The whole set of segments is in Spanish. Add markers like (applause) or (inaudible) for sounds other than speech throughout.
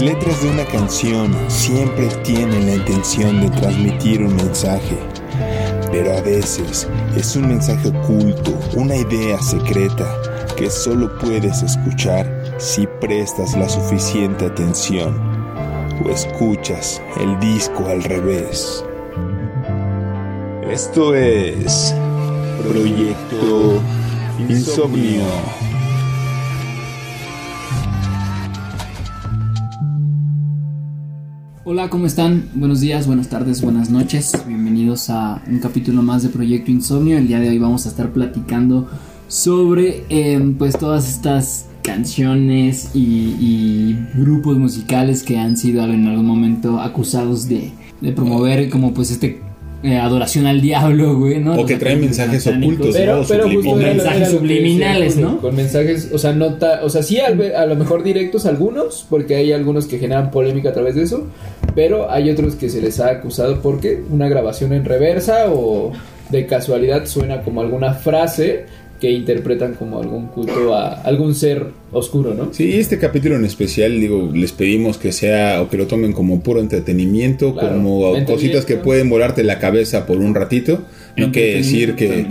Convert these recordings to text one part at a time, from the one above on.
Las letras de una canción siempre tienen la intención de transmitir un mensaje, pero a veces es un mensaje oculto, una idea secreta que solo puedes escuchar si prestas la suficiente atención o escuchas el disco al revés. Esto es Proyecto Insomnio. Hola, ¿cómo están? Buenos días, buenas tardes, buenas noches. Bienvenidos a un capítulo más de Proyecto Insomnio. El día de hoy vamos a estar platicando sobre eh, pues todas estas canciones y, y grupos musicales que han sido en algún momento acusados de, de promover como pues este eh, adoración al diablo, güey, ¿no? O que traen ataques mensajes satánicos. ocultos, Pero, ¿no? pero justo Subliminales. era lo- Mensajes subliminales, decía, ¿no? Con mensajes, o sea, no ta- o sea, sí al ve- a lo mejor directos algunos, porque hay algunos que generan polémica a través de eso, pero hay otros que se les ha acusado porque una grabación en reversa o de casualidad suena como alguna frase que interpretan como algún culto a algún ser oscuro, ¿no? Sí, este capítulo en especial, digo, les pedimos que sea o que lo tomen como puro entretenimiento, Claro, como entretenimiento. cositas que pueden volarte la cabeza por un ratito. No quiere decir que,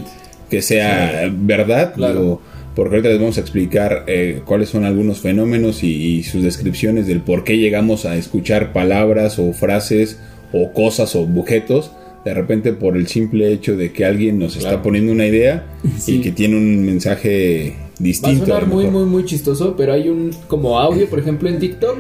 que sea verdad, Claro. digo, porque ahorita les vamos a explicar eh, cuáles son algunos fenómenos y, y sus descripciones del por qué llegamos a escuchar palabras o frases o cosas o objetos. De repente por el simple hecho de que alguien nos está poniendo una idea (laughs) Sí. y que tiene un mensaje Va a distinto. sonar a lo muy, muy, muy chistoso, pero hay un como audio, por ejemplo, en TikTok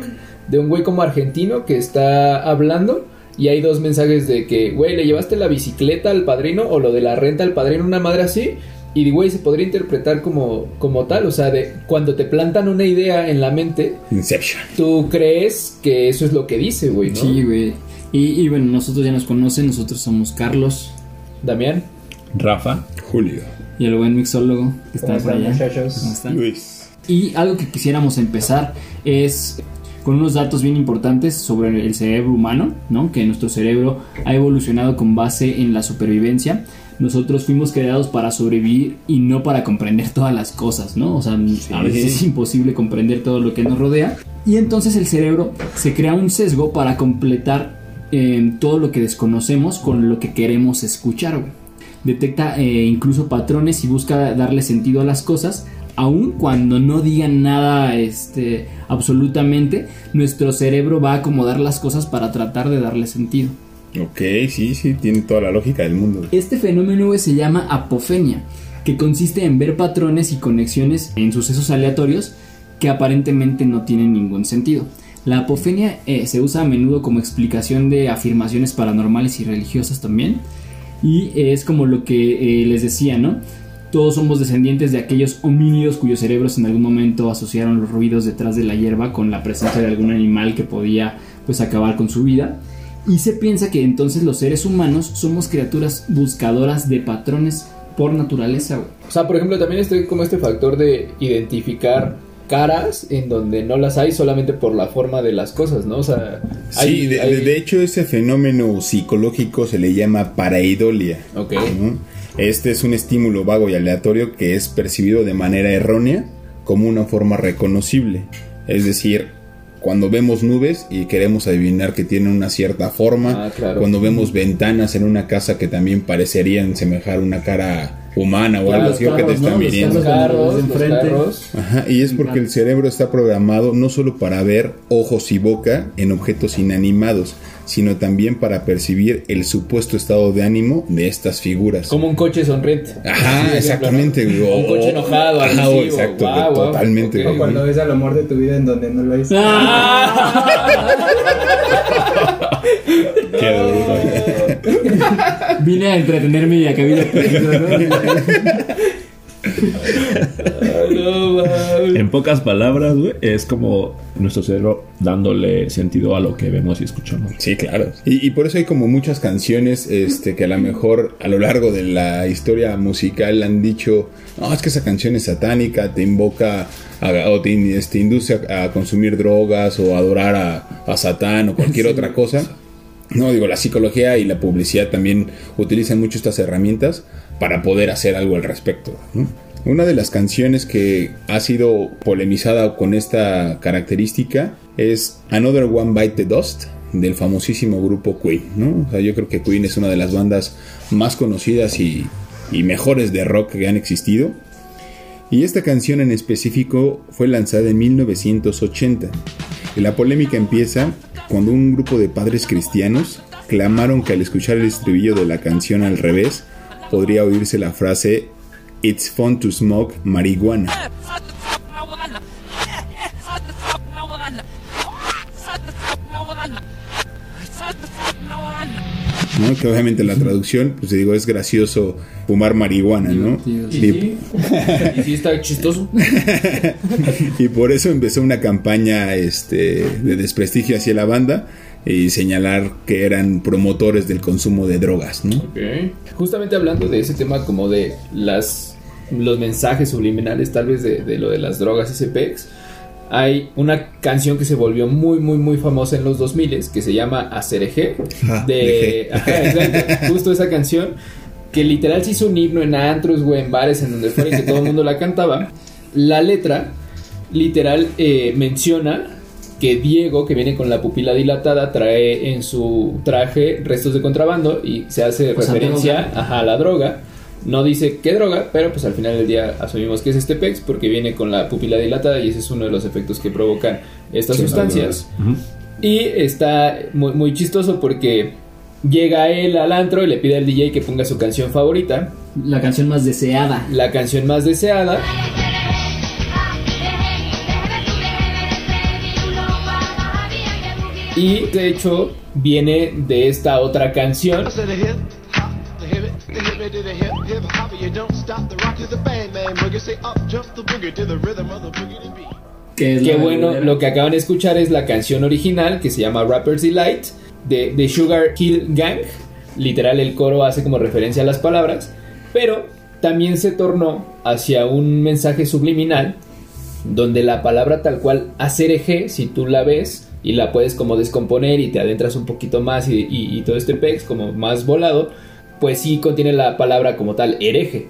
de un güey como argentino que está hablando y hay dos mensajes de que, güey, le llevaste la bicicleta al padrino o lo de la renta al padrino, una madre así. Y, güey, se podría interpretar como, como tal, o sea, de cuando te plantan una idea en la mente, Inception. tú crees que eso es lo que dice, güey, ¿no? Sí, güey. Y, y bueno, nosotros ya nos conocen, nosotros somos Carlos Damián. Rafa. Julio. y el buen mixólogo que está ¿Cómo por allá. ¿Cómo están? Luis. Y algo que quisiéramos empezar es con unos datos bien importantes sobre el cerebro humano, ¿no? Que nuestro cerebro ha evolucionado con base en la supervivencia. Nosotros fuimos creados para sobrevivir y no para comprender todas las cosas, ¿no? O sea, a veces es imposible comprender todo lo que nos rodea. Y entonces el cerebro se crea un sesgo para completar eh, todo lo que desconocemos con lo que queremos escuchar, güey detecta eh, incluso patrones y busca darle sentido a las cosas, aun cuando no digan nada este, absolutamente, nuestro cerebro va a acomodar las cosas para tratar de darle sentido. Ok, sí, sí, tiene toda la lógica del mundo. Este fenómeno güey, se llama apofenia, que consiste en ver patrones y conexiones en sucesos aleatorios que aparentemente no tienen ningún sentido. La apofenia eh, se usa a menudo como explicación de afirmaciones paranormales y religiosas también. Y es como lo que eh, les decía, ¿no? Todos somos descendientes de aquellos homínidos cuyos cerebros en algún momento asociaron los ruidos detrás de la hierba con la presencia de algún animal que podía pues acabar con su vida. Y se piensa que entonces los seres humanos somos criaturas buscadoras de patrones por naturaleza. O sea, por ejemplo, también estoy como este factor de identificar caras en donde no las hay solamente por la forma de las cosas, ¿no? O sea, hay- Sí, de, hay- de- de hecho ese fenómeno psicológico se le llama pareidolia. Ok. ¿no? Este es un estímulo vago y aleatorio que es percibido de manera errónea como una forma reconocible. Es decir, cuando vemos nubes y queremos adivinar que tienen una cierta forma, Ah, claro. cuando vemos ventanas en una casa que también parecerían semejar una cara humana o Claro, algo así o que te carros, ¿no? están Los carros, los carros. Ajá, y es porque el cerebro está programado no solo para ver ojos y boca en objetos inanimados, sino también para percibir el supuesto estado de ánimo de estas figuras. Como un coche sonriente. Ajá, exactamente, ejemplo. Un coche enojado, Ajá, agresivo. exacto, guau, totalmente, ok. güey. O cuando ves al amor de tu vida en donde no lo es. (laughs) Qué duro. (laughs) Vine a entretenerme y acabé de No. En pocas palabras, güey, es como nuestro cerebro dándole sentido a lo que vemos y escuchamos. Sí, claro. Y, y por eso hay como muchas canciones este, que a lo mejor a lo largo de la historia musical han dicho, no, es que esa canción es satánica, te invoca a- o te este, induce a, a consumir drogas o a adorar a, a Satán o cualquier otra cosa. No, digo, la psicología y la publicidad también utilizan mucho estas herramientas para poder hacer algo al respecto. Una de las canciones que ha sido polemizada con esta característica es Another One Bite the Dust del famosísimo grupo Queen. O sea, yo creo que Queen es una de las bandas más conocidas y, y mejores de rock que han existido. Y esta canción en específico fue lanzada en 1980. Y la polémica empieza cuando un grupo de padres cristianos clamaron que al escuchar el estribillo de la canción al revés podría oírse la frase It's fun to smoke marihuana. ¿no? Que obviamente la traducción, pues digo, es gracioso fumar marihuana, ¿no? Y Y, sí, y sí está chistoso. (laughs) y por eso empezó una campaña este, de desprestigio hacia la banda y señalar que eran promotores del consumo de drogas, ¿no? Justamente hablando de ese tema como de las los mensajes subliminales tal vez de, de lo de las drogas y CPEX, hay una canción que se volvió muy muy muy famosa en los 2000 que se llama Acereje Ah, de de Ajá, exacto, justo esa canción que literal se hizo un himno en antros, güey, en bares, en donde fuera y que todo el mundo la cantaba. La letra literal eh, menciona que Diego, que viene con la pupila dilatada, trae en su traje restos de contrabando y se hace referencia ajá, a la droga. No dice qué droga, pero pues al final del día asumimos que es este PEX porque viene con la pupila dilatada y ese es uno de los efectos que provocan estas Sí, sustancias. Y está muy, muy chistoso porque llega él al antro y le pide al DJ que ponga su canción favorita, La canción más deseada. la canción más deseada. Y de hecho viene de esta otra canción. La bueno, lo que acaban de escuchar es la canción original que se llama Rapper's Delight de, de Sugar Kill Gang. Literal, el coro hace como referencia a las palabras, pero también se tornó hacia un mensaje subliminal donde la palabra tal cual hacer eje, si tú la ves y la puedes como descomponer y te adentras un poquito más y, y- y todo este pex como más volado, pues sí contiene la palabra como tal hereje.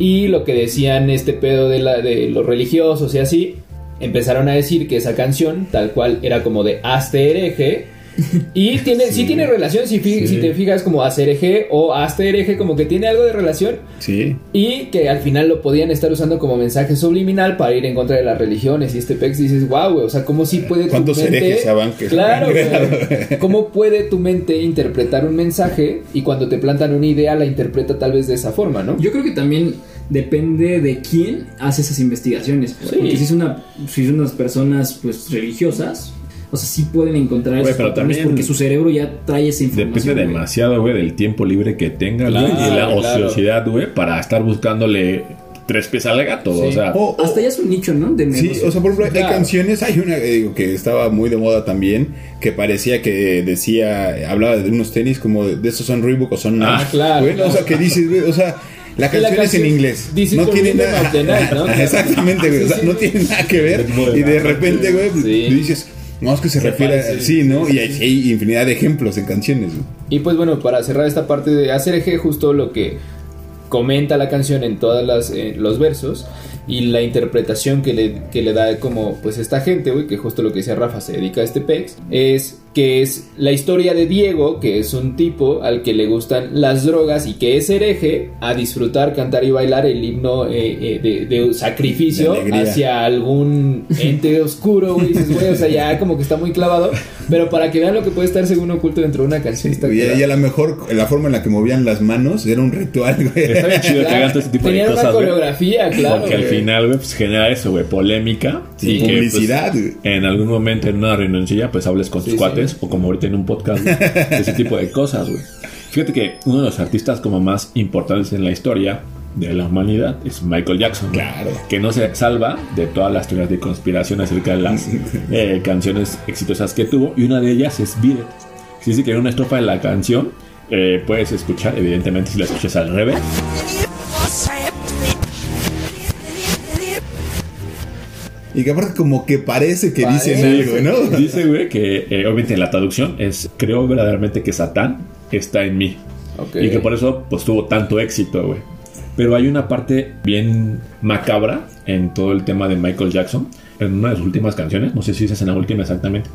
Y lo que decían este pedo de, la, de los religiosos y así, empezaron a decir que esa canción tal cual era como de hazte hereje. Y tiene, sí. tiene relación, si, si te fijas como hacer hereje o hazte hereje, como que tiene algo de relación. Sí. Y que al final lo podían estar usando como mensaje subliminal para ir en contra de las religiones. Y este pex dices, wow, güey, o sea, ¿cómo sí puede tu ¿Cuántos mente... herejes se Claro, güey. ¿Cómo puede tu mente interpretar un mensaje y cuando te plantan una idea la interpreta tal vez de esa forma, ¿no? Yo creo que también depende de quién hace esas investigaciones. Sí. Porque si es una, si son unas personas pues religiosas, o sea, sí pueden encontrar esos pero patrones también porque su cerebro ya trae esa información. Depende güey. demasiado, güey, del tiempo libre que tenga güey, Claro, y la claro. ociosidad, güey, para estar buscándole tres pies al gato. O sea, O- o- Hasta ya es un nicho, ¿no? De Sí, o sea, por ejemplo, hay canciones, hay una eh, digo, que estaba muy de moda también, que parecía que decía, hablaba de unos tenis como de, esos son Reebok o son Ah, claro. O sea, que dices, güey, o sea, la canción es en inglés. dice No tiene nada. of the (laughs) Night, ¿no? Exactamente, güey. O sea, Sí, sí. no tiene nada que ver. Y de repente, güey, Sí. dices, no, es que se, refiere a. parece, Sí, ¿no? sí, Y hay, hay infinidad de ejemplos en canciones. Y pues bueno, para cerrar esta parte de hacer eje, justo lo que comenta la canción en todos los versos, y la interpretación que le, que le da como pues esta gente, güey, que justo lo que decía Rafa se dedica a este pex, es que es la historia de Diego, que es un tipo al que le gustan las drogas y que es hereje a disfrutar, cantar y bailar el himno eh, eh, de, de sacrificio De hacia algún ente oscuro, güey, dices, güey, o sea, ya como que está muy clavado, pero para que vean lo que puede estar según oculto dentro de una canción está Y, a lo mejor la forma en la que movían las manos era un ritual, güey. Está bien chido que hagan todo este tipo de tenían una cosas, güey. coreografía, claro, Porque al güey. Final, güey, pues genera eso, güey, polémica. Sí, y que, pues, publicidad, güey. en algún momento en una reunioncilla, pues hables con tus Sí, cuates, o como ahorita en un podcast, güey, ese tipo de cosas, güey. Fíjate que uno de los artistas como más importantes en la historia de la humanidad es Michael Jackson. Claro. Que no se salva de todas las teorías de conspiración acerca de las (laughs) eh, canciones exitosas que tuvo. Y una de ellas es Beat It. Si dice que en una estrofa de la canción eh, puedes escuchar, evidentemente si la escuchas al revés. Y que aparte como que parece que dicen Parece. algo, ¿no? (laughs) Dice, güey, que eh, obviamente en la traducción es creo verdaderamente que Satán está en mí. Ok. Y que por eso pues tuvo tanto éxito, güey. Pero hay una parte bien macabra en todo el tema de Michael Jackson. En una de sus últimas canciones, no sé si es en la última exactamente,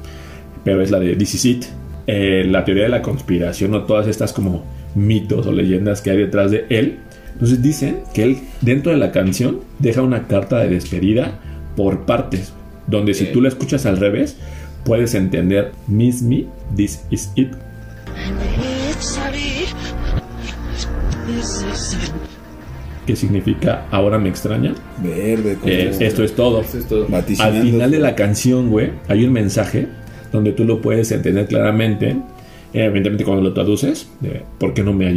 pero es la de This Is It. Eh, la teoría de la conspiración o todas estas como mitos o leyendas que hay detrás de él. Entonces dicen que él dentro de la canción deja una carta de despedida por partes, donde si tú la escuchas al revés, puedes entender Miss Me, This Is It. que significa ahora me extraña. Verde, Eh, esto es todo. Eso es todo. Al final de la canción, güey, hay un mensaje donde tú lo puedes entender claramente. Eh, evidentemente cuando lo traduces, de, ¿por qué no me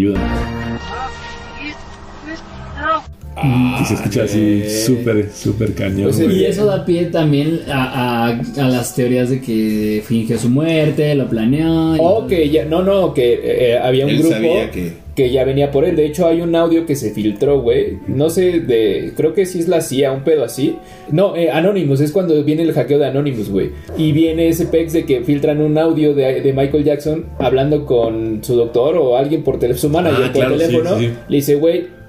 ayudan? y se escucha así súper, súper cañón. Pues. Y eso da pie también a, a- a las teorías de que fingió su muerte, lo planeó. O que ya, no, no, que eh, había un Él grupo sabía que... que- ya venía por él. De hecho, hay un audio que se filtró, güey. No sé, de. Creo que sí es la CIA, un pedo así. No, eh, Anonymous, es cuando viene el hackeo de Anonymous, güey. Y viene ese pex de que filtran un audio de, de Michael Jackson hablando con su doctor o alguien por teléfono, su manager Ah, por claro, teléfono. sí, sí. Le dice, güey,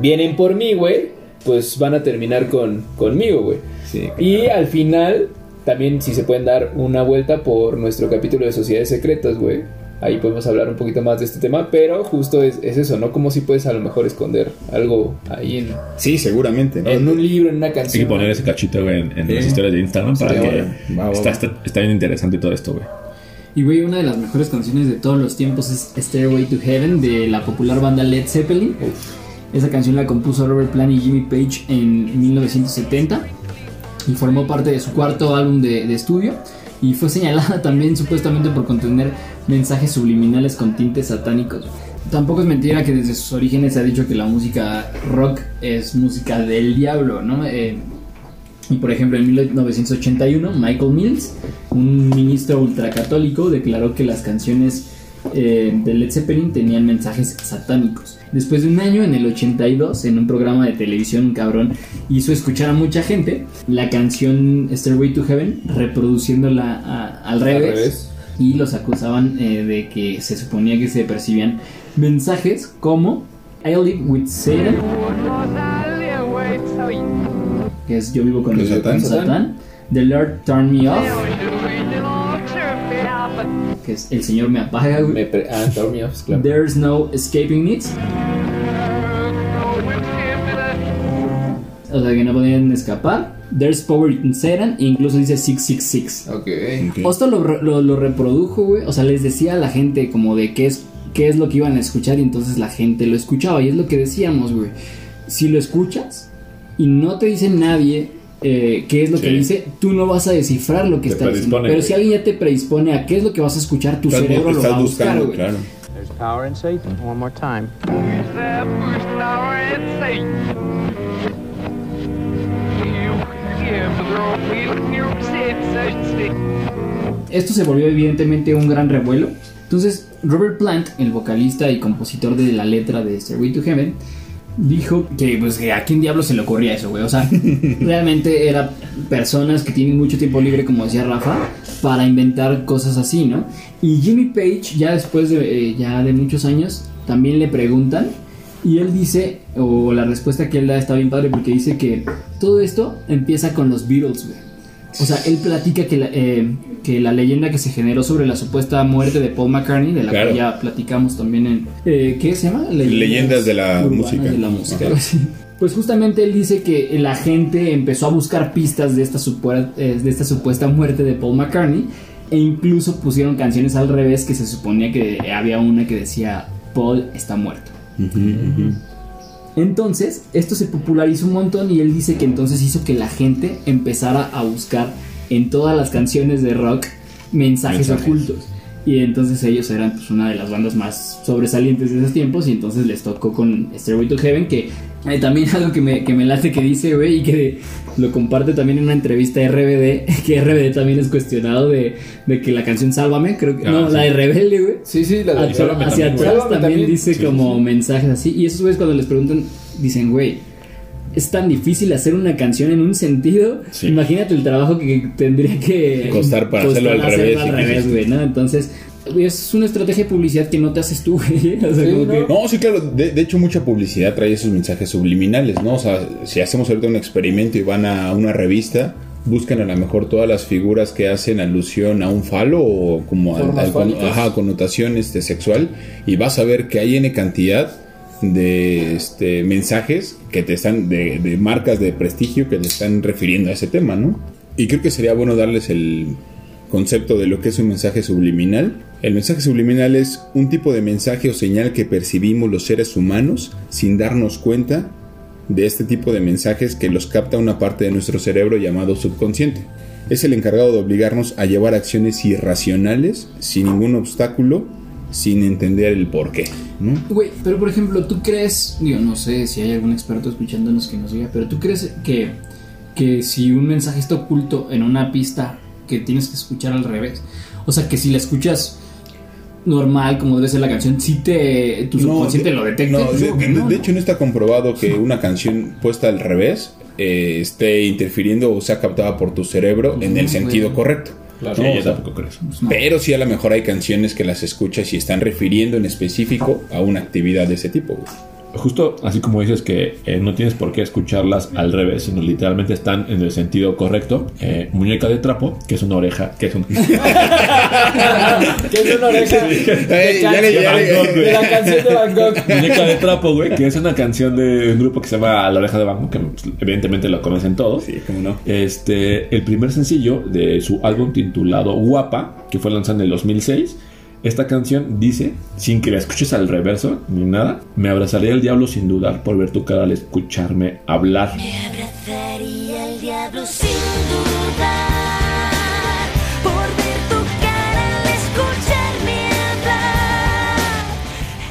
vienen por mí, güey. Pues van a terminar con, conmigo, güey. Sí, Y al final, también si se pueden dar una vuelta por nuestro capítulo de Sociedades Secretas, güey. Ahí podemos hablar un poquito más de este tema, pero justo es, es eso, ¿no? Como si puedes a lo mejor esconder algo ahí en, Sí, seguramente. ¿no? en un libro, en una Hay que canción. poner ese cachito, güey, en, en Sí. las historias de Instagram para Sí, que ahora. Va, va, está, va. está, está bien interesante todo esto, güey. Y güey, una de las mejores canciones de todos los tiempos es Stairway to Heaven de la popular banda Led Zeppelin. Esa canción la compuso Robert Plant y Jimmy Page en 1970 y formó parte de su cuarto álbum de, estudio y fue señalada (laughs) también supuestamente por contener mensajes subliminales con tintes satánicos. Tampoco es mentira que desde sus orígenes se ha dicho que la música rock es música del diablo, ¿no? Eh, y por ejemplo, en 1981, Michael Mills, un ministro ultracatólico, declaró que las canciones eh, de Led Zeppelin tenían mensajes satánicos. Después de un año, en el 82, en un programa de televisión, un cabrón hizo escuchar a mucha gente la canción Stairway to Heaven, reproduciéndola a- al, revés, revés. Y los acusaban eh, de que se suponía que se percibían mensajes como I live with Satan, que es yo vivo con, Con Satán. Satán. The Lord Turn Me Off, que es el Señor me apaga, güey. Me pre- ah, Off, claro. There's no escaping it. O sea que no podían escapar. There's power in Satan. E incluso dice 666. Ok. Ok. Esto lo, re- lo, lo reprodujo, güey. O sea, les decía a la gente como de qué es, qué es lo que iban a escuchar. Y entonces la gente lo escuchaba. Y es lo que decíamos, güey. Si lo escuchas y no te dice nadie eh, qué es lo que Sí. dice, tú no vas a descifrar lo que Te está diciendo. Pero si alguien ya te predispone a qué es lo que vas a escuchar, tu cerebro lo va a buscar, buscando, güey. claro. There's power in Satan. One more time. Esto se volvió evidentemente un gran revuelo. Entonces, Robert Plant, el vocalista y compositor de la letra de Stairway to Heaven, dijo que pues que a quién diablo se le ocurría eso, güey. O sea, (laughs) realmente eran personas que tienen mucho tiempo libre, como decía Rafa, para inventar cosas así, ¿no? Y Jimmy Page, ya después de, eh, ya de muchos años, también le preguntan Y él dice, o la respuesta que él da está bien padre porque dice que todo esto empieza con los Beatles, güey. O sea, él platica que la, eh, que la leyenda que se generó sobre la supuesta muerte de Paul McCartney, de la Claro. que ya platicamos también en... eh, ¿Qué se llama? Leyendas de la música. de la música. Pues justamente él dice que la gente empezó a buscar pistas de esta, eh, de esta supuesta muerte de Paul McCartney e incluso pusieron canciones al revés que se suponía que había una que decía Paul está muerto. Entonces, esto se popularizó un montón y él dice que entonces hizo que la gente empezara a buscar en todas las canciones de rock mensajes, Mensajes. ocultos. Y entonces ellos eran pues, una de las bandas más sobresalientes de esos tiempos y entonces les tocó con Stairway to Heaven que eh, también (laughs) algo que me, que me late que dice, güey, y que lo comparte también en una entrevista a RBD, (laughs) que RBD también es cuestionado de, de que la canción Sálvame, creo que... Ah, no, sí. la de Rebelde, güey. Sí, sí, la de Sálvame hacia también, atrás también, también. dice Sí, como sí. mensajes así. Y esos güeyes cuando les preguntan, dicen, güey, es tan difícil hacer una canción en un sentido. Sí. Imagínate el trabajo que tendría que Costar para hacerlo al hacerlo revés, al güey, ¿no? Entonces, es una estrategia de publicidad que no te haces tú, (laughs) güey. O sea, Sí, como ¿no? que. No, sí, claro. De, de hecho, mucha publicidad trae esos mensajes subliminales, ¿no? O sea, si hacemos ahorita un experimento y van a una revista, buscan a lo mejor todas las figuras que hacen alusión a un falo o como con- fálicas. ajá, connotación este, sexual y vas a ver que hay N cantidad de este, mensajes que te están, de, de marcas de prestigio que te están refiriendo a ese tema, ¿no? Y creo que sería bueno darles el concepto de lo que es un mensaje subliminal. El mensaje subliminal es un tipo de mensaje o señal que percibimos los seres humanos sin darnos cuenta de este tipo de mensajes que los capta una parte de nuestro cerebro llamado subconsciente. Es el encargado de obligarnos a llevar acciones irracionales sin ningún obstáculo, sin entender el porqué. ¿no? Güey, pero por ejemplo, ¿tú crees, digo, no sé si hay algún experto escuchándonos que nos diga, pero tú crees que, que si un mensaje está oculto en una pista que tienes que escuchar al revés, o sea, que si la escuchas normal, como debe ser la canción, si te, tu subconsciente de- lo detecta? no, de, no, ¿no? hecho, no está comprobado que una canción puesta al revés eh, esté interfiriendo o sea captada por tu cerebro en el No, sentido correcto. Claro, No, yo tampoco creo. Pues no. Pero sí a lo mejor hay canciones que las escuchas y están refiriendo en específico a una actividad de ese tipo. güey. Justo así como dices que eh, no tienes por qué escucharlas al revés, sino literalmente están en el sentido correcto. Eh, muñeca de trapo, que es una oreja, que es un... (laughs) (laughs) que es una oreja de, Van Gogh, la canción de Van Gogh. Muñeca de trapo, güey, que es una canción de un grupo que se llama La Oreja de Banco, que evidentemente lo conocen todos. Sí, cómo no. Este, el primer sencillo de su álbum titulado Guapa, que fue lanzado en el 2006. Esta canción dice, sin que la escuches al reverso ni nada, me abrazaría el diablo sin dudar por ver tu cara al escucharme hablar. abrazaría el diablo sin dudar por ver tu cara al escucharme hablar.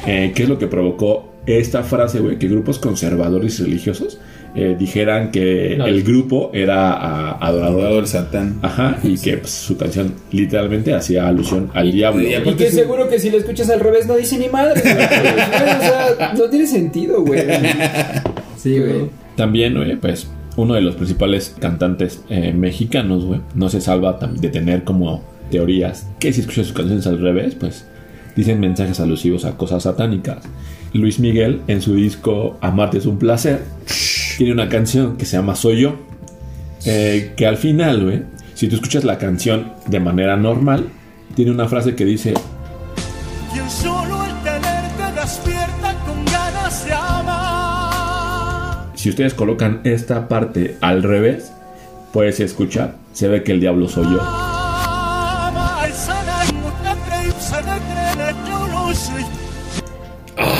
Eh, ¿Qué es lo que provocó esta frase, güey? Que grupos conservadores y religiosos eh, dijeran que No. el grupo era ah, adorador Adorador Satán. Ajá, y que pues, su canción literalmente hacía alusión al diablo. y que seguro que si lo escuchas al revés no dice ni madre. güey. (laughs) o sea, no tiene sentido, güey. Sí, güey. También, güey, pues uno de los principales cantantes eh, mexicanos, güey, no se salva de tener como teorías que si escuchas sus canciones al revés, pues dicen mensajes alusivos a cosas satánicas. Luis Miguel, en su disco Amarte es un placer, tiene una canción que se llama Soy yo, eh, que al final, güey, si tú escuchas la canción de manera normal, tiene una frase que dice, Quien solo el tenerte despierta con ganas de amar. si ustedes colocan esta parte al revés, puedes escuchar, se ve que el diablo soy yo.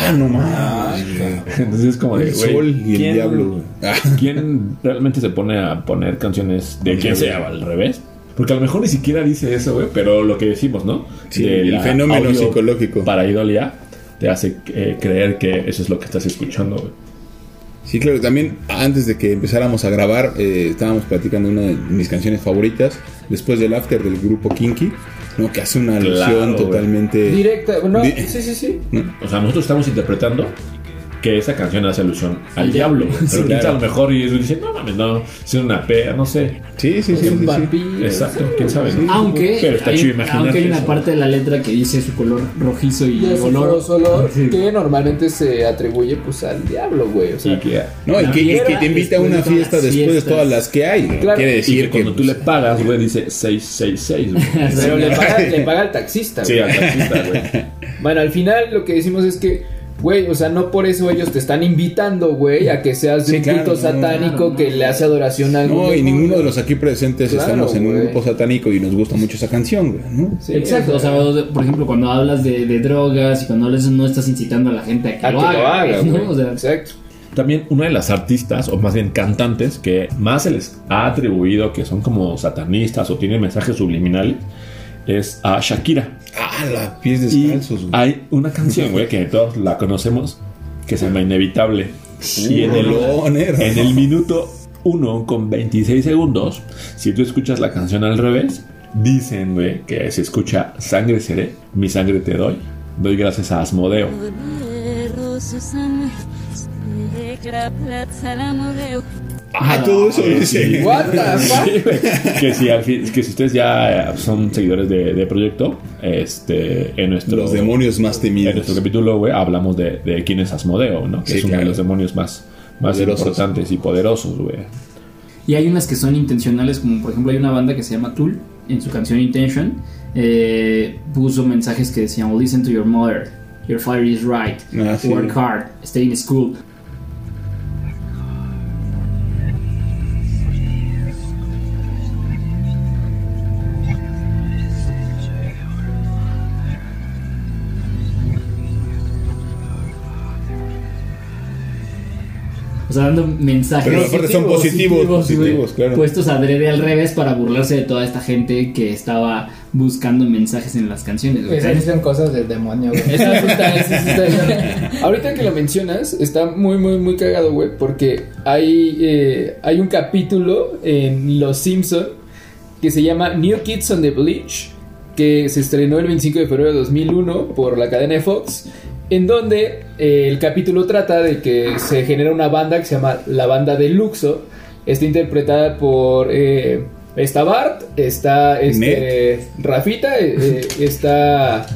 Ah, no mames. Entonces es como de, güey, sol y el ¿quién- diablo, güey. (laughs) ¿Quién realmente se pone a poner canciones de quien sea al revés? Porque a lo mejor ni siquiera dice eso, güey, pero lo que decimos, ¿no? Sí, De el fenómeno psicológico. Para idolia te hace eh, creer que eso es lo que estás escuchando, güey. Sí, claro, también antes de que empezáramos a grabar, eh, estábamos platicando una de mis canciones favoritas, después del after del grupo Kinky, ¿no? que hace una alusión Claro, totalmente... Directa, no, Di- sí, sí, sí. O sea, nosotros estamos interpretando que esa canción hace alusión al diablo. (laughs) Pero sí, claro. a lo mejor y dice, no mames, no, es una pea, no sé. Sí, sí, sí. un sí, sí. vampiro. Exacto, quién sabe. ¿no? Aunque, Pero está hay, aunque hay una eso. parte de la letra que dice su color rojizo y Y olor. olor (laughs) Sí. que normalmente se atribuye pues al diablo, güey. O sea, Y que- No, y que, y que te invita a una fiesta después de todas las que hay. Claro. Quiere y decir que cuando que, tú le pues, pagas, güey, dice 666, güey. (laughs) pero le paga, le paga al taxista, Sí, güey. al taxista, güey. Bueno, al final lo que decimos es que, güey, o sea, no por eso ellos te están invitando, güey, a que seas de Sí, un claro, culto no, satánico no, que le hace adoración a algún No, y ninguno de los aquí presentes Claro, estamos en un grupo satánico y nos gusta mucho esa canción, güey, ¿no? Sí, Exacto, o sea, por ejemplo, cuando hablas de, de drogas y cuando hablas no estás incitando a la gente a que, a que lo, lo haga, haga, ¿no? güey. O sea, Exacto. También una de las artistas, o más bien cantantes, que más se les ha atribuido que son como satanistas o tienen mensajes subliminales, es a Shakira. Ah, la pies descalzos, güey. hay una canción, güey, que todos la conocemos, que se llama Inevitable. y en el, (laughs) en el minuto 1 con 26 segundos, si tú escuchas la canción al revés, dicen, güey, que se escucha sangre seré, mi sangre te doy, doy gracias a Asmodeo. Ah, todo eso dice. What the (laughs) fuck? Que, si al fin- que si ustedes ya son seguidores de, de Proyecto, este, en nuestro, Los demonios más en nuestro temidos. capítulo, güey, hablamos de, de quién es Asmodeo, ¿no? Que Sí, es uno claro. de los demonios más, más Poderosos. importantes y poderosos, güey. Y hay unas que son intencionales, como por ejemplo hay una banda que se llama Tool, en su canción Intention, eh, puso mensajes que decían, listen to your mother, your father is right, Ah, sí. work hard, stay in school. Sea, dando mensajes Pero aparte son positivos, positivos, güey, claro. puestos adrede al revés para burlarse de toda esta gente que estaba buscando mensajes en las canciones. güey. Esas son cosas del demonio, güey. Eso sí está- Ahorita que lo mencionas, está muy, muy, muy cagado, güey, porque hay, eh, hay un capítulo en Los Simpson que se llama New Kids on the Bleach, que se estrenó el 25 de febrero de 2001 por la cadena de Fox, en donde eh, el capítulo trata de que se genera una banda que se llama la banda de Luxo, está interpretada por... Eh, Está Bart, está este, Rafita, eh, eh, está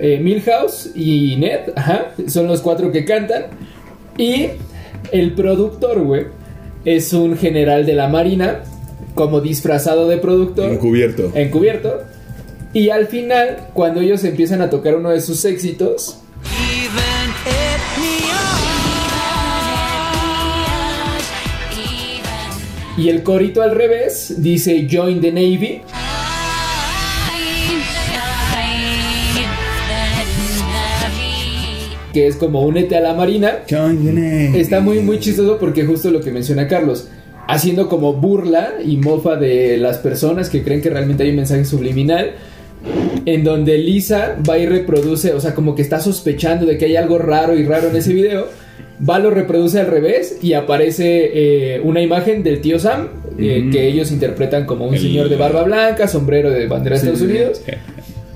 Milhouse y Ned, ajá, son los cuatro que cantan. Y el productor, güey, es un general de la marina, como disfrazado de productor, Encubierto. encubierto. Y al final, cuando ellos empiezan a tocar uno de sus éxitos, y el corito al revés dice Join the Navy. que es como únete a la marina. Join the name. Está muy muy chistoso porque justo lo que menciona Carlos, haciendo como burla y mofa de las personas que creen que realmente hay un mensaje subliminal. En donde Lisa va y reproduce, o sea, como que está sospechando de que hay algo raro y raro en ese video. Va, lo reproduce al revés y aparece eh, una imagen del tío Sam, eh, que ellos interpretan como un El- señor de barba blanca, sombrero de bandera de Sí, Estados sí, sí. Unidos.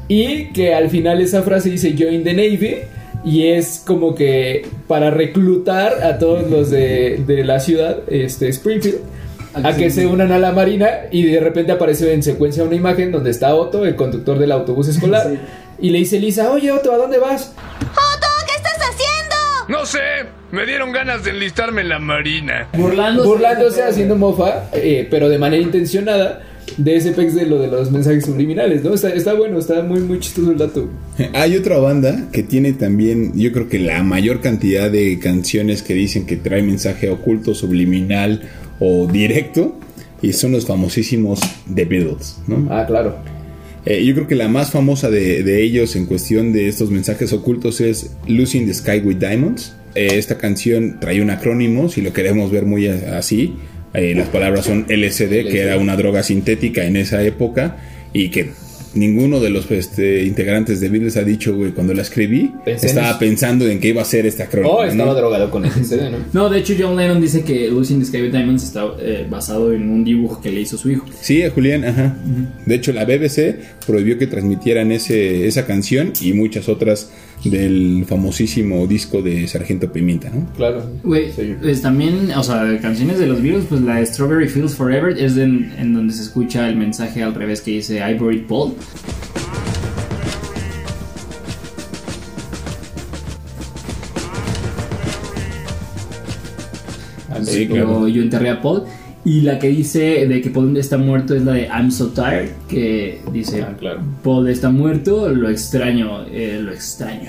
Y que al final esa frase dice Join the Navy. Y es como que para reclutar a todos los de, de la ciudad, este Springfield, a que se unan a la marina. Y de repente aparece en secuencia una imagen donde está Otto, el conductor del autobús (laughs) escolar. Y le dice Lisa, oye Otto, ¿a dónde vas? ¿qué estás haciendo? No sé, me dieron ganas de enlistarme en la marina. Burlándose. Burlándose, haciendo mofa, eh, pero de manera intencionada, de ese pex de lo de los mensajes subliminales, ¿no? Está, está bueno, está muy, muy chistoso el dato. Hay otra banda que tiene también, yo creo que la mayor cantidad de canciones que dicen que trae mensaje oculto, subliminal o directo, y son los famosísimos The Beatles, ¿no? Ah, claro. Eh, yo creo que la más famosa de, de ellos en cuestión de estos mensajes ocultos es Losing the Sky with Diamonds. Eh, esta canción trae un acrónimo, si lo queremos ver muy a- así. Eh, las palabras son LSD, que era una droga sintética en esa época y que ninguno de los este, integrantes de Beatles ha dicho, güey, cuando la escribí, Pensé estaba pensando en qué iba a ser esta crónica. Oh, estaba ¿no? drogado con CD, ¿no? No, de hecho John Lennon dice que Lucy in the Sky with Diamonds está eh, basado en un dibujo que le hizo su hijo. Sí, a Julián, ajá. De hecho, la BBC prohibió que transmitieran ese, esa canción y muchas otras del famosísimo disco de Sargento Pimienta, ¿no? Claro. Güey, Sí. pues también, o sea, canciones de los Beatles, pues la Strawberry Fields Forever es en, en donde se escucha el mensaje al revés que dice Ivory Paul. Sí, claro. yo enterré a Paul. Y la que dice de que Paul está muerto es la de I'm so tired, que dice Ah, claro. Paul está muerto, lo extraño, eh, lo extraño.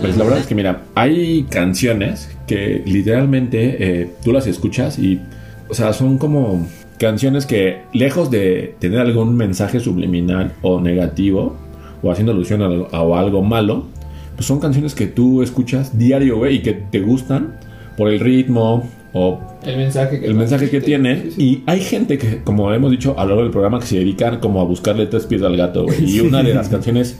Pues la verdad es que mira, hay canciones que literalmente eh, tú las escuchas y, o sea, son como canciones que lejos de tener algún mensaje subliminal o negativo o haciendo alusión a algo, a algo malo, pues son canciones que tú escuchas diario, güey, y que te gustan por el ritmo o El mensaje que el mensaje que tiene. Sí, sí. Y hay gente que, como hemos dicho a lo largo del programa, que se dedican como a buscarle tres pies al gato, güey. (laughs) Y una de las canciones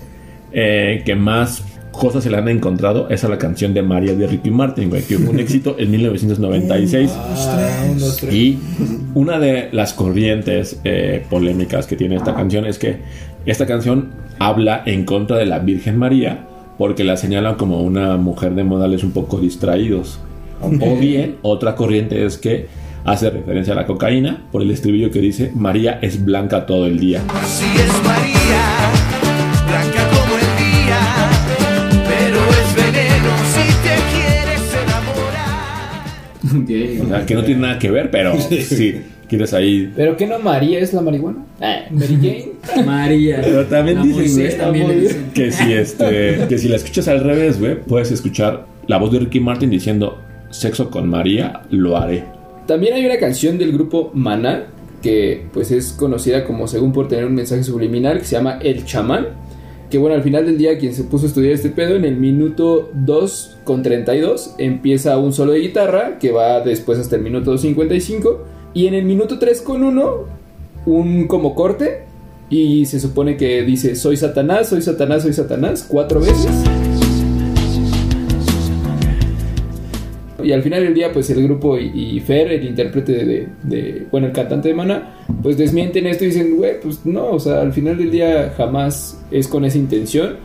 eh, que más cosas se le han encontrado es a la canción de María de Ricky Martin, güey, que fue un (laughs) éxito en 1996. Ah, un, dos, tres. Y una de las corrientes eh, polémicas que tiene esta canción es que esta canción habla en contra de la Virgen María porque la señalan como una mujer de modales un poco distraídos. O bien, otra corriente es que hace referencia a la cocaína por el estribillo que dice María es blanca todo el día. Así es María, enamorar. O sea, que no tiene nada que ver, pero sí, quieres ahí ¿Pero qué no María es la marihuana? Ah, Mary Jane. (laughs) María. Pero también Moisés dicen. que si este que si la escuchas al revés, güey, puedes escuchar la voz de Ricky Martin diciendo sexo con María, lo haré. También hay una canción del grupo Maná que pues es conocida como según por tener un mensaje subliminal que se llama El Chamán. Que bueno, al final del día quien se puso a estudiar este pedo en el minuto 2 con 32 empieza un solo de guitarra que va después hasta el minuto 55 y en el minuto 3 con 1 un como corte y se supone que dice soy Satanás, soy Satanás, soy Satanás cuatro veces. Y al final del día, pues el grupo y, Fer, el intérprete de- de- bueno, el cantante de Mana, pues desmienten esto y dicen, güey, pues no, o sea, al final del día jamás es con esa intención.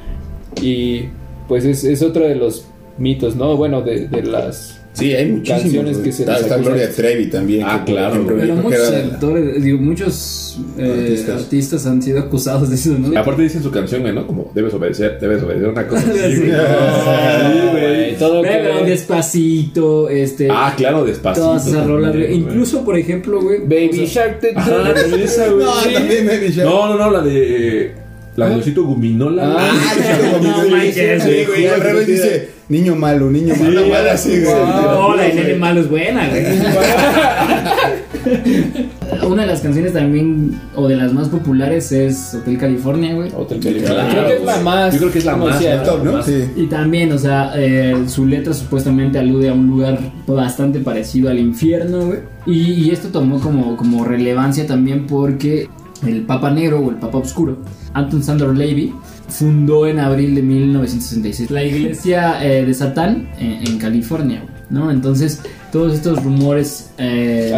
Y pues es, es otro de los mitos, ¿no? Bueno, de, de las Sí, hay muchísimas. canciones que se está, está. Gloria Trevi también. Ah, que, claro, Pero muchos actores, digo, muchos eh, Artistas. artistas. han sido acusados de eso, ¿no? Aparte dice en su canción, güey, ¿no? Como debes obedecer, debes obedecer una cosa. así, (laughs) Sí. güey. Sí, güey. todo que- despacito, este. Ah, claro, despacito. Todas esas rolas. Incluso, por ejemplo, güey. Baby o sea, Shark. te- Ajá, también esa, güey. (laughs) No, Sí. también Baby Shark. No, no, no, la de la de Osito Guminola. Ah, (laughs) sí, No manches, sí, güey, al revés dice niño malo, niño malo, así, güey. No, la de Nene Malo es buena, güey. (laughs) Una de las canciones también, o de las más populares, es Hotel California, güey. Hotel California. Claro, Creo que es la más. Yo creo que es la más, ¿no? Top, ¿no? Sí. Y también, o sea, eh, su letra supuestamente alude a un lugar bastante parecido al infierno, güey. Y, y esto tomó como, como relevancia también porque el Papa Negro o el Papa Oscuro, Anton Sandor Levy, fundó en abril de 1966 la iglesia eh, de Satán en, en California, ¿no? Entonces, todos estos rumores eh,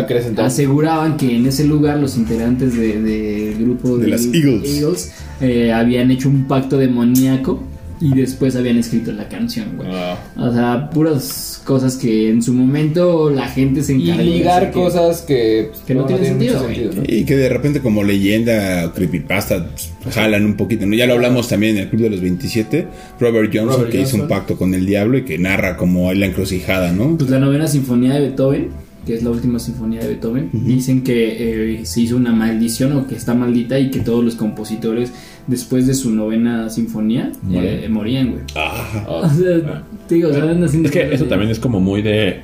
aseguraban que en ese lugar los integrantes de- del grupo De las Eagles. eh, habían hecho un pacto demoníaco y después habían escrito la canción, güey. O sea, puras cosas que en su momento la gente se Y encargó de ligar cosas que, pues, que no tienen mucho sentido, ¿no? Y que de repente como leyenda creepypasta pues, jalan un poquito, ¿no? Ya lo hablamos también en el Club de los 27, Robert Johnson Robert que hizo un pacto con el diablo y que narra como la encrucijada, ¿no? Pues la novena sinfonía de Beethoven, que es la última sinfonía de Beethoven, dicen que eh, se hizo una maldición o que está maldita y que todos los compositores después de su novena sinfonía eh, morían, güey. O (laughs) sea, te digo, o sea, andan haciendo Es que eso también es como muy de.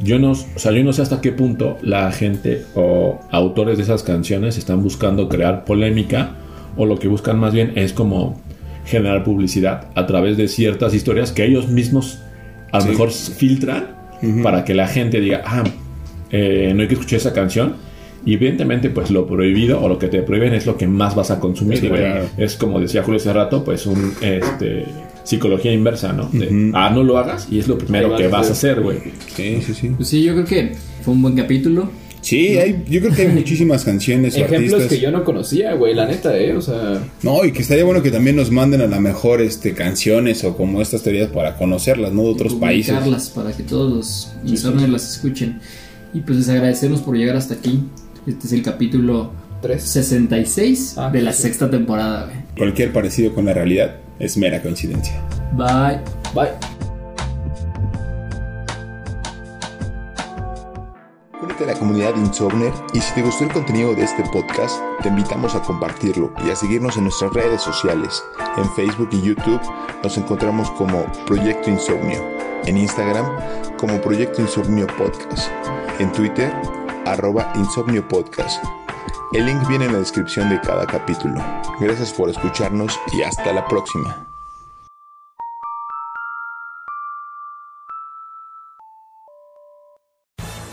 Yo no, o sea, yo no sé hasta qué punto la gente o autores de esas canciones están buscando crear polémica o lo que buscan más bien es como generar publicidad a través de ciertas historias que ellos mismos a lo Sí. mejor filtran para que la gente diga, ah, eh, no hay que escuchar esa canción. Y evidentemente, pues lo prohibido o lo que te prohíben es lo que más vas a consumir, Sí, claro. Es como decía Julio hace rato, pues un este psicología inversa, ¿no? De, ah, no lo hagas y es lo primero que vas a hacer, güey. Sí, sí, sí. Pues sí, yo creo que fue un buen capítulo. Sí, hay, yo creo que hay muchísimas canciones o (laughs) Ejemplos artistas. que yo no conocía, güey, la neta, eh, o sea... No, y que estaría bueno que también nos manden a la mejor este, canciones o como estas teorías para conocerlas, ¿no? De otros países. para que todos los insomnios las escuchen. Y pues les agradecemos por llegar hasta aquí. Este es el capítulo 66 Ah, de la sí. sexta temporada. güey. Cualquier parecido con la realidad es mera coincidencia. Bye. Bye. Únete a la comunidad Insomner y si te gustó el contenido de este podcast, te invitamos a compartirlo y a seguirnos en nuestras redes sociales. En Facebook y YouTube nos encontramos como Proyecto Insomnio, en Instagram como Proyecto Insomnio Podcast, en Twitter arroba Insomnio Podcast. El link viene en la descripción de cada capítulo. Gracias por escucharnos y hasta la próxima.